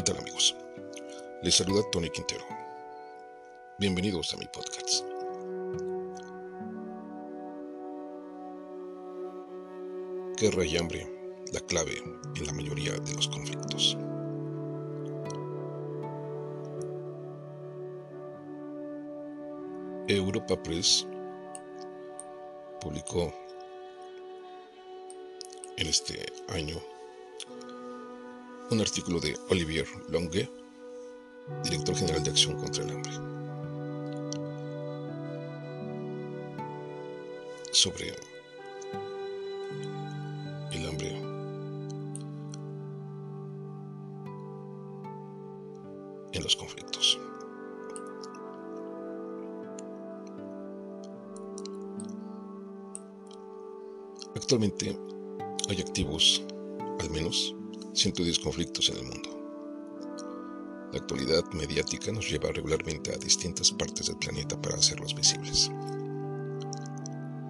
¿Qué tal amigos? Les saluda Tony Quintero. Bienvenidos a mi podcast. Guerra y hambre, la clave en la mayoría de los conflictos. Europa Press publicó en este año un artículo de Olivier Longue, director general de Acción contra el Hambre, sobre el hambre en los conflictos. Actualmente hay activos, al menos, 110 conflictos en el mundo. La actualidad mediática nos lleva regularmente a distintas partes del planeta para hacerlos visibles.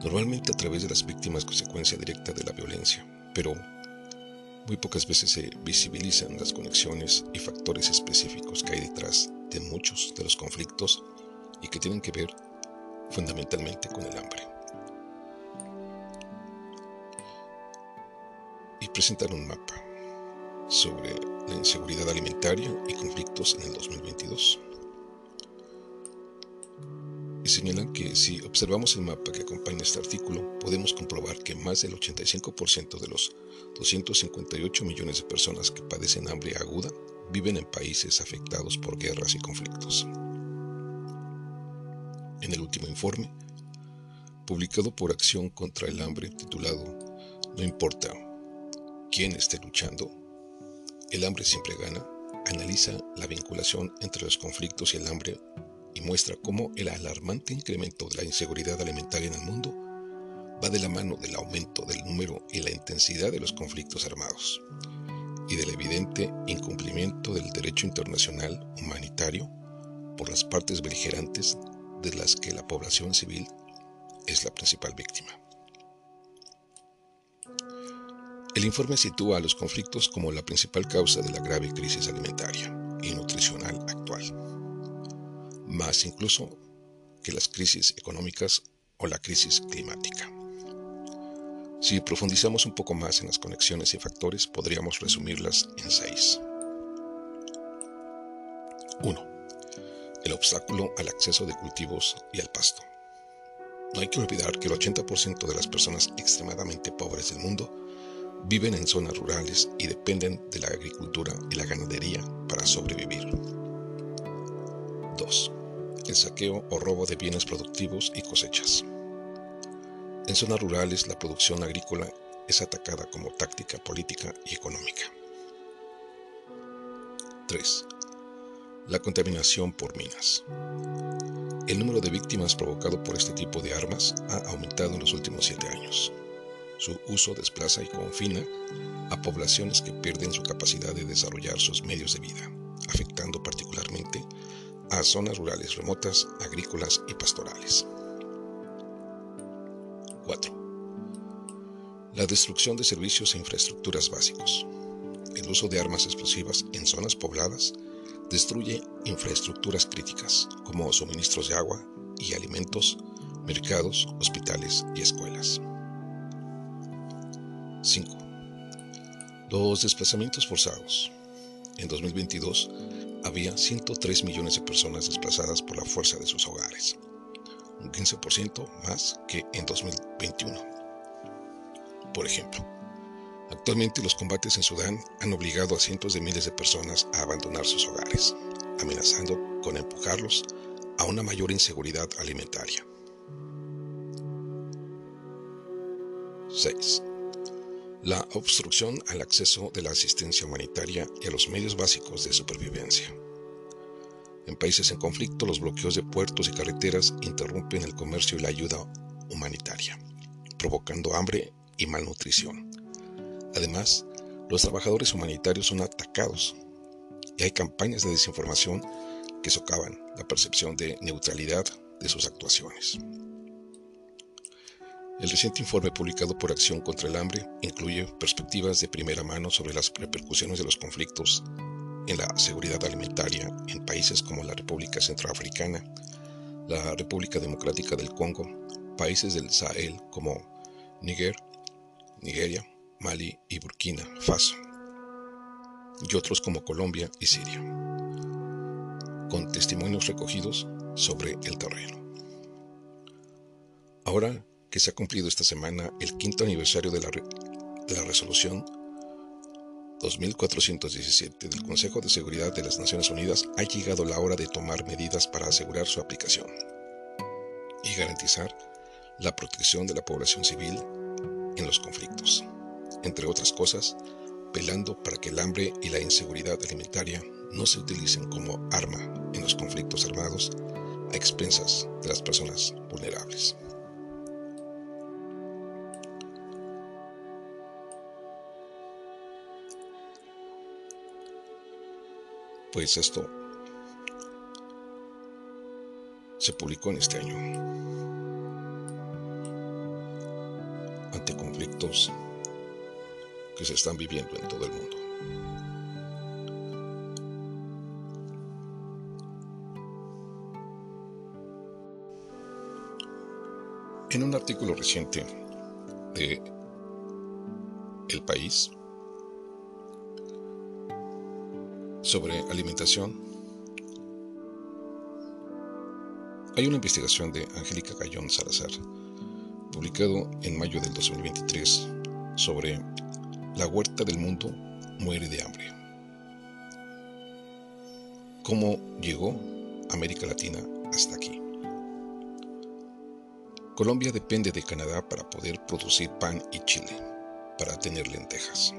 Normalmente a través de las víctimas consecuencia directa de la violencia, pero muy pocas veces se visibilizan las conexiones y factores específicos que hay detrás de muchos de los conflictos y que tienen que ver fundamentalmente con el hambre. Y presentar un mapa sobre la inseguridad alimentaria y conflictos en el 2022. Y señalan que si observamos el mapa que acompaña este artículo, podemos comprobar que más del 85% de los 258 millones de personas que padecen hambre aguda viven en países afectados por guerras y conflictos. En el último informe, publicado por Acción contra el Hambre titulado No importa quién esté luchando, el hambre siempre gana, analiza la vinculación entre los conflictos y el hambre y muestra cómo el alarmante incremento de la inseguridad alimentaria en el mundo va de la mano del aumento del número y la intensidad de los conflictos armados y del evidente incumplimiento del derecho internacional humanitario por las partes beligerantes de las que la población civil es la principal víctima. El informe sitúa a los conflictos como la principal causa de la grave crisis alimentaria y nutricional actual, más incluso que las crisis económicas o la crisis climática. Si profundizamos un poco más en las conexiones y factores, podríamos resumirlas en seis. 1. El obstáculo al acceso de cultivos y al pasto. No hay que olvidar que el 80% de las personas extremadamente pobres del mundo viven en zonas rurales y dependen de la agricultura y la ganadería para sobrevivir. 2. El saqueo o robo de bienes productivos y cosechas. En zonas rurales la producción agrícola es atacada como táctica política y económica. 3. La contaminación por minas. El número de víctimas provocado por este tipo de armas ha aumentado en los últimos siete años. Su uso desplaza y confina a poblaciones que pierden su capacidad de desarrollar sus medios de vida, afectando particularmente a zonas rurales remotas, agrícolas y pastorales. 4. La destrucción de servicios e infraestructuras básicos. El uso de armas explosivas en zonas pobladas destruye infraestructuras críticas como suministros de agua y alimentos, mercados, hospitales y escuelas. 5. Los desplazamientos forzados. En 2022 había 103 millones de personas desplazadas por la fuerza de sus hogares, un 15% más que en 2021. Por ejemplo, actualmente los combates en Sudán han obligado a cientos de miles de personas a abandonar sus hogares, amenazando con empujarlos a una mayor inseguridad alimentaria. 6 la obstrucción al acceso de la asistencia humanitaria y a los medios básicos de supervivencia. En países en conflicto, los bloqueos de puertos y carreteras interrumpen el comercio y la ayuda humanitaria, provocando hambre y malnutrición. Además, los trabajadores humanitarios son atacados y hay campañas de desinformación que socavan la percepción de neutralidad de sus actuaciones. El reciente informe publicado por Acción contra el Hambre incluye perspectivas de primera mano sobre las repercusiones de los conflictos en la seguridad alimentaria en países como la República Centroafricana, la República Democrática del Congo, países del Sahel como Níger, Nigeria, Mali y Burkina Faso, y otros como Colombia y Siria, con testimonios recogidos sobre el terreno. Ahora que se ha cumplido esta semana el quinto aniversario de la, de la resolución 2417 del Consejo de Seguridad de las Naciones Unidas, ha llegado la hora de tomar medidas para asegurar su aplicación y garantizar la protección de la población civil en los conflictos, entre otras cosas, velando para que el hambre y la inseguridad alimentaria no se utilicen como arma en los conflictos armados a expensas de las personas vulnerables. Pues esto se publicó en este año ante conflictos que se están viviendo en todo el mundo. En un artículo reciente de El País sobre alimentación, hay una investigación de Angélica Gallón Salazar, publicado en mayo del 2023, sobre la huerta del mundo muere de hambre. ¿Cómo llegó América Latina hasta aquí? Colombia depende de Canadá para poder producir pan y chile, para tener lentejas.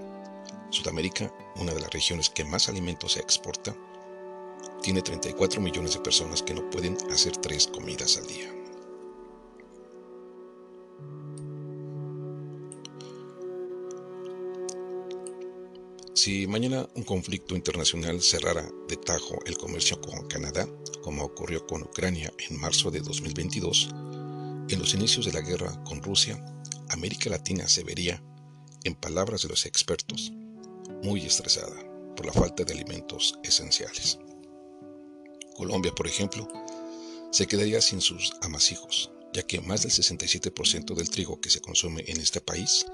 Sudamérica, una de las regiones que más alimentos se exporta, tiene 34 millones de personas que no pueden hacer tres comidas al día. Si mañana un conflicto internacional cerrara de tajo el comercio con Canadá, como ocurrió con Ucrania en marzo de 2022, en los inicios de la guerra con Rusia, América Latina se vería, en palabras de los expertos, muy estresada por la falta de alimentos esenciales. Colombia, por ejemplo, se quedaría sin sus amasijos, ya que más del 67% del trigo que se consume en este país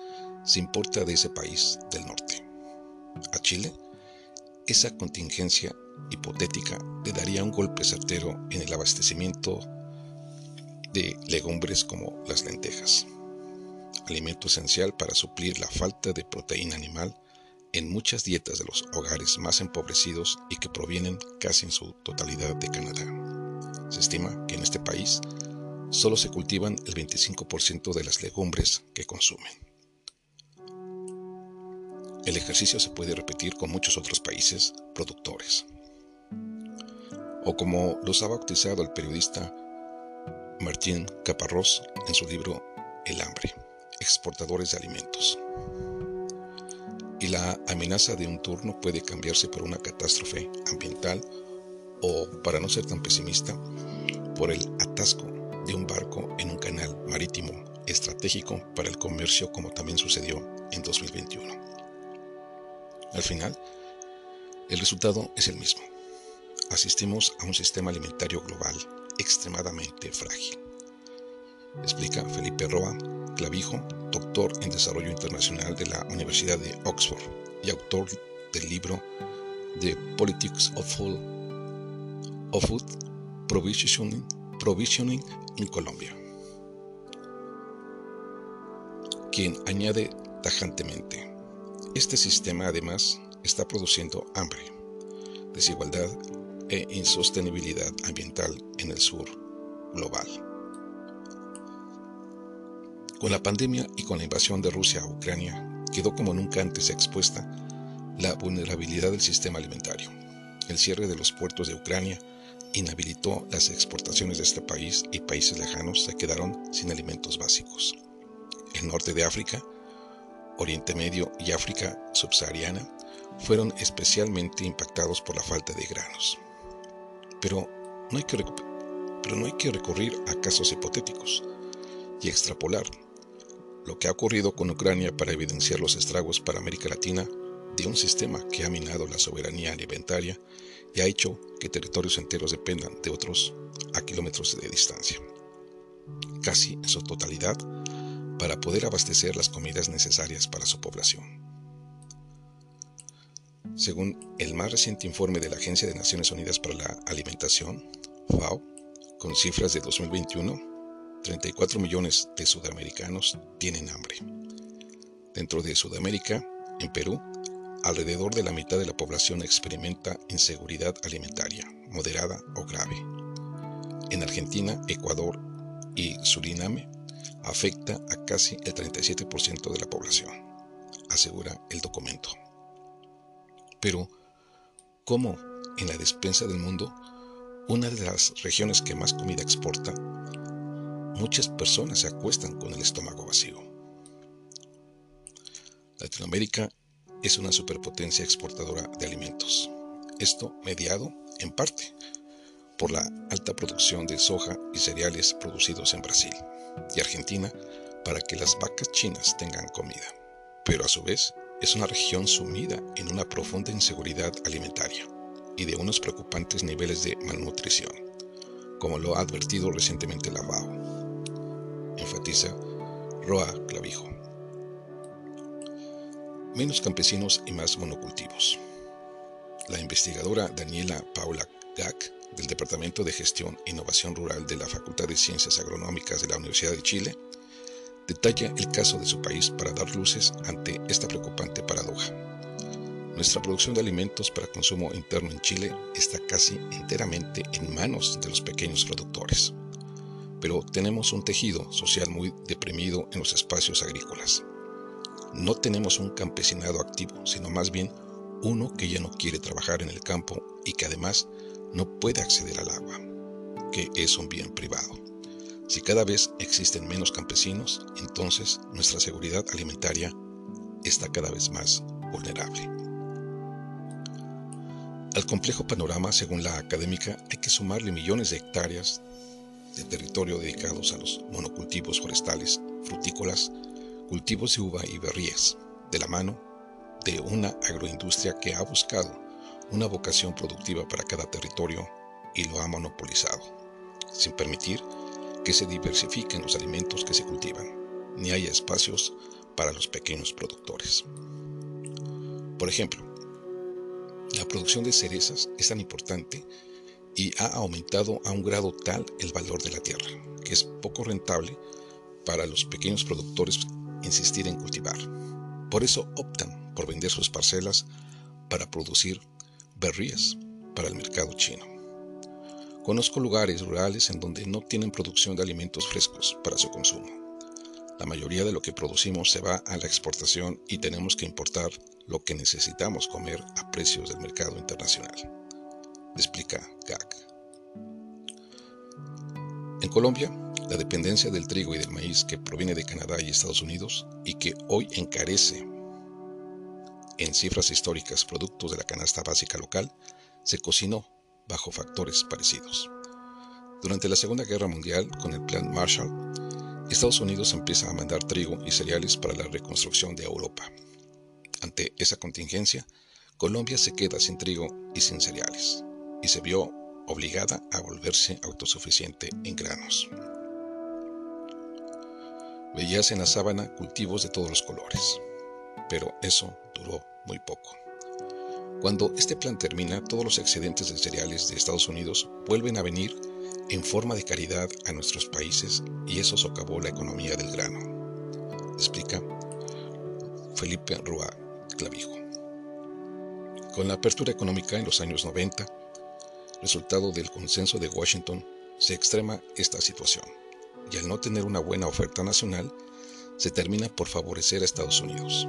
se importa de ese país del norte a Chile, esa contingencia hipotética le daría un golpe certero en el abastecimiento de legumbres como las lentejas, alimento esencial para suplir la falta de proteína animal en muchas dietas de los hogares más empobrecidos y que provienen casi en su totalidad de Canadá. Se estima que en este país solo se cultivan el 25% de las legumbres que consumen. El ejercicio se puede repetir con muchos otros países productores. O como los ha bautizado el periodista Martín Caparrós en su libro El hambre, exportadores de alimentos. Y la amenaza de un turno puede cambiarse por una catástrofe ambiental o, para no ser tan pesimista, por el atasco de un barco en un canal marítimo estratégico para el comercio como también sucedió en 2021. Al final, el resultado es el mismo. Asistimos a un sistema alimentario global extremadamente frágil. Explica Felipe Roa Clavijo, doctor en Desarrollo Internacional de la Universidad de Oxford y autor del libro The Politics of Food, of Food Provisioning, Provisioning in Colombia, quien añade tajantemente, este sistema además está produciendo hambre, desigualdad e insostenibilidad ambiental en el sur global. Con la pandemia y con la invasión de Rusia a Ucrania, quedó como nunca antes expuesta la vulnerabilidad del sistema alimentario. El cierre de los puertos de Ucrania inhabilitó las exportaciones de este país y países lejanos se quedaron sin alimentos básicos. El norte de África Oriente Medio y África subsahariana fueron especialmente impactados por la falta de granos. Pero no hay que, pero no hay que recurrir a casos hipotéticos y extrapolar lo que ha ocurrido con Ucrania para evidenciar los estragos para América Latina de un sistema que ha minado la soberanía alimentaria y ha hecho que territorios enteros dependan de otros a kilómetros de distancia, casi en su totalidad, para poder abastecer las comidas necesarias para su población. Según el más reciente informe de la Agencia de Naciones Unidas para la Alimentación, FAO, con cifras de 2021, 34 millones de sudamericanos tienen hambre. Dentro de Sudamérica, en Perú, alrededor de la mitad de la población experimenta inseguridad alimentaria, moderada o grave. En Argentina, Ecuador y Suriname afecta a casi el 37% de la población, asegura el documento. Pero, ¿cómo en la despensa del mundo, una de las regiones que más comida exporta, muchas personas se acuestan con el estómago vacío? Latinoamérica es una superpotencia exportadora de alimentos. Esto mediado, en parte, por la alta producción de soja y cereales producidos en Brasil y Argentina para que las vacas chinas tengan comida. Pero a su vez es una región sumida en una profunda inseguridad alimentaria y de unos preocupantes niveles de malnutrición, como lo ha advertido recientemente la FAO. Enfatiza Roa Clavijo. Menos campesinos y más monocultivos. La investigadora Daniela Paula Gack del Departamento de Gestión e Innovación Rural de la Facultad de Ciencias Agronómicas de la Universidad de Chile detalla el caso de su país para dar luces ante esta preocupante paradoja. Nuestra producción de alimentos para consumo interno en Chile está casi enteramente en manos de los pequeños productores, pero tenemos un tejido social muy deprimido en los espacios agrícolas. No tenemos un campesinado activo, sino más bien uno que ya no quiere trabajar en el campo y que además no puede acceder al agua, que es un bien privado. Si cada vez existen menos campesinos, entonces nuestra seguridad alimentaria está cada vez más vulnerable. Al complejo panorama, según la académica, hay que sumarle millones de hectáreas de territorio dedicados a los monocultivos forestales, frutícolas, cultivos de uva y berrías, de la mano de una agroindustria que ha buscado una vocación productiva para cada territorio y lo ha monopolizado, sin permitir que se diversifiquen los alimentos que se cultivan, ni haya espacios para los pequeños productores. Por ejemplo, la producción de cerezas es tan importante y ha aumentado a un grado tal el valor de la tierra, que es poco rentable para los pequeños productores insistir en cultivar. Por eso optan por vender sus parcelas para producir berrías para el mercado chino. Conozco lugares rurales en donde no tienen producción de alimentos frescos para su consumo. La mayoría de lo que producimos se va a la exportación y tenemos que importar lo que necesitamos comer a precios del mercado internacional. Explica GAC. En Colombia, la dependencia del trigo y del maíz que proviene de Canadá y Estados Unidos y que hoy encarece en cifras históricas productos de la canasta básica local, se cocinó bajo factores parecidos. Durante la Segunda Guerra Mundial, con el Plan Marshall, Estados Unidos empieza a mandar trigo y cereales para la reconstrucción de Europa. Ante esa contingencia, Colombia se queda sin trigo y sin cereales, y se vio obligada a volverse autosuficiente en granos. Veías en la sábana cultivos de todos los colores, pero eso duró muy poco. Cuando este plan termina, todos los excedentes de cereales de Estados Unidos vuelven a venir en forma de caridad a nuestros países y eso socavó la economía del grano, explica Felipe Rua Clavijo. Con la apertura económica en los años 90, resultado del consenso de Washington, se extrema esta situación y al no tener una buena oferta nacional, se termina por favorecer a Estados Unidos.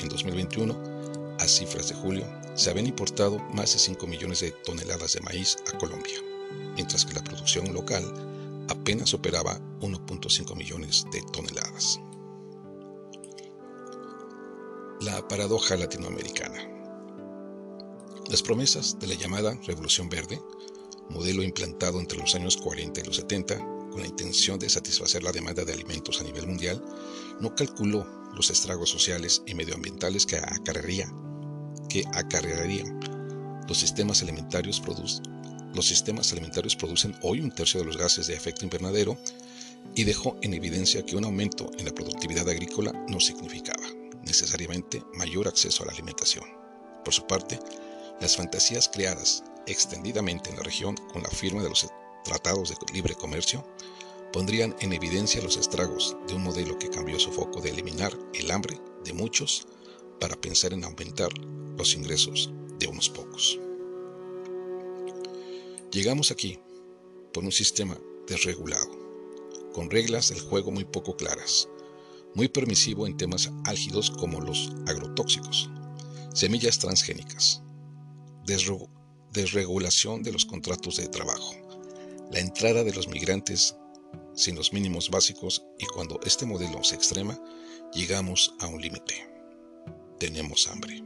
En 2021, a cifras de julio, se habían importado más de 5 millones de toneladas de maíz a Colombia, mientras que la producción local apenas superaba 1.5 millones de toneladas. La paradoja latinoamericana. Las promesas de la llamada Revolución Verde, modelo implantado entre los años 40 y los 70 con la intención de satisfacer la demanda de alimentos a nivel mundial, no calculó los estragos sociales y medioambientales que acarrearía, que acarrearían los sistemas alimentarios los sistemas alimentarios producen hoy un tercio de los gases de efecto invernadero y dejó en evidencia que un aumento en la productividad agrícola no significaba necesariamente mayor acceso a la alimentación. Por su parte, las fantasías creadas extendidamente en la región con la firma de los tratados de libre comercio pondrían en evidencia los estragos de un modelo que cambió su foco de eliminar el hambre de muchos para pensar en aumentar los ingresos de unos pocos. Llegamos aquí por un sistema desregulado, con reglas del juego muy poco claras, muy permisivo en temas álgidos como los agrotóxicos, semillas transgénicas, desregulación de los contratos de trabajo, la entrada de los migrantes sin los mínimos básicos y cuando este modelo se extrema, llegamos a un límite. Tenemos hambre.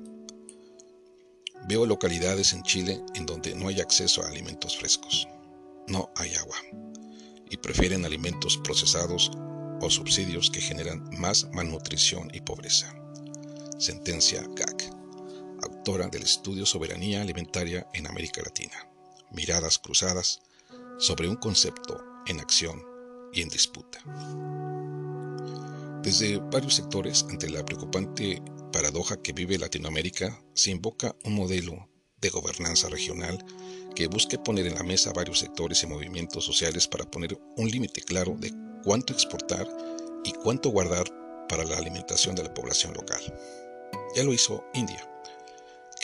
Veo localidades en Chile en donde no hay acceso a alimentos frescos, no hay agua, y prefieren alimentos procesados o subsidios que generan más malnutrición y pobreza. Sentencia GAC autora del estudio Soberanía Alimentaria en América Latina, miradas cruzadas sobre un concepto en acción y en disputa. Desde varios sectores, ante la preocupante paradoja que vive Latinoamérica, se invoca un modelo de gobernanza regional que busque poner en la mesa varios sectores y movimientos sociales para poner un límite claro de cuánto exportar y cuánto guardar para la alimentación de la población local. Ya lo hizo India,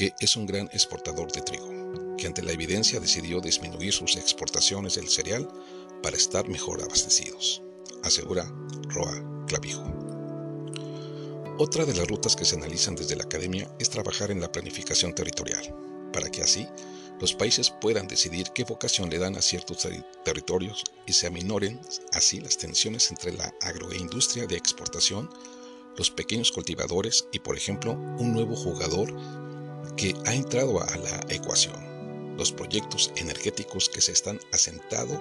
que es un gran exportador de trigo, que ante la evidencia decidió disminuir sus exportaciones del cereal para estar mejor abastecidos, asegura Roa Clavijo. Otra de las rutas que se analizan desde la academia es trabajar en la planificación territorial, para que así los países puedan decidir qué vocación le dan a ciertos territorios y se aminoren así las tensiones entre la agroindustria de exportación, los pequeños cultivadores y, por ejemplo, un nuevo jugador que ha entrado a la ecuación, los proyectos energéticos que se están asentado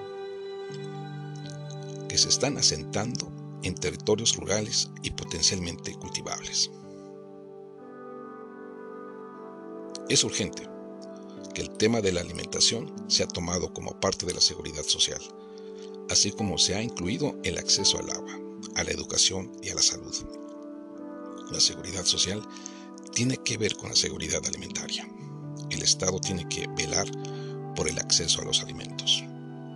que se están asentando en territorios rurales y potencialmente cultivables. Es urgente que el tema de la alimentación sea tomado como parte de la seguridad social, así como se ha incluido el acceso al agua, a la educación y a la salud. La seguridad social tiene que ver con la seguridad alimentaria. El Estado tiene que velar por el acceso a los alimentos.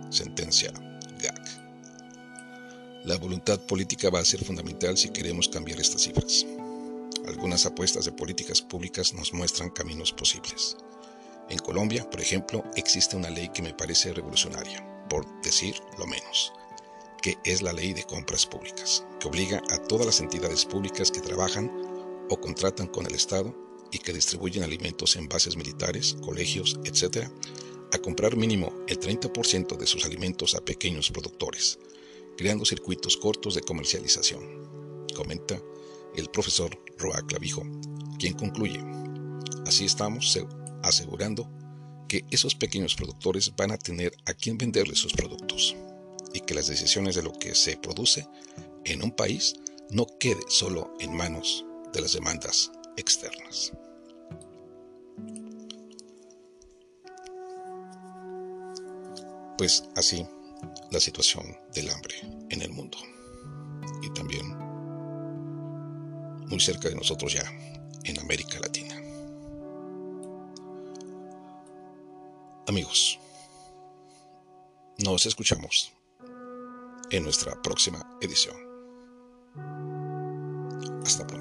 Sentencia GAC. La voluntad política va a ser fundamental si queremos cambiar estas cifras. Algunas apuestas de políticas públicas nos muestran caminos posibles. En Colombia, por ejemplo, existe una ley que me parece revolucionaria, por decir lo menos, que es la ley de compras públicas, que obliga a todas las entidades públicas que trabajan o contratan con el Estado y que distribuyen alimentos en bases militares, colegios, etc., a comprar mínimo el 30% de sus alimentos a pequeños productores, creando circuitos cortos de comercialización, comenta el profesor Roa Clavijo, quien concluye, así estamos asegurando que esos pequeños productores van a tener a quien venderles sus productos y que las decisiones de lo que se produce en un país no quede solo en manos de las demandas externas. Pues así la situación del hambre en el mundo y también muy cerca de nosotros ya en América Latina. Amigos, nos escuchamos en nuestra próxima edición. Hasta pronto.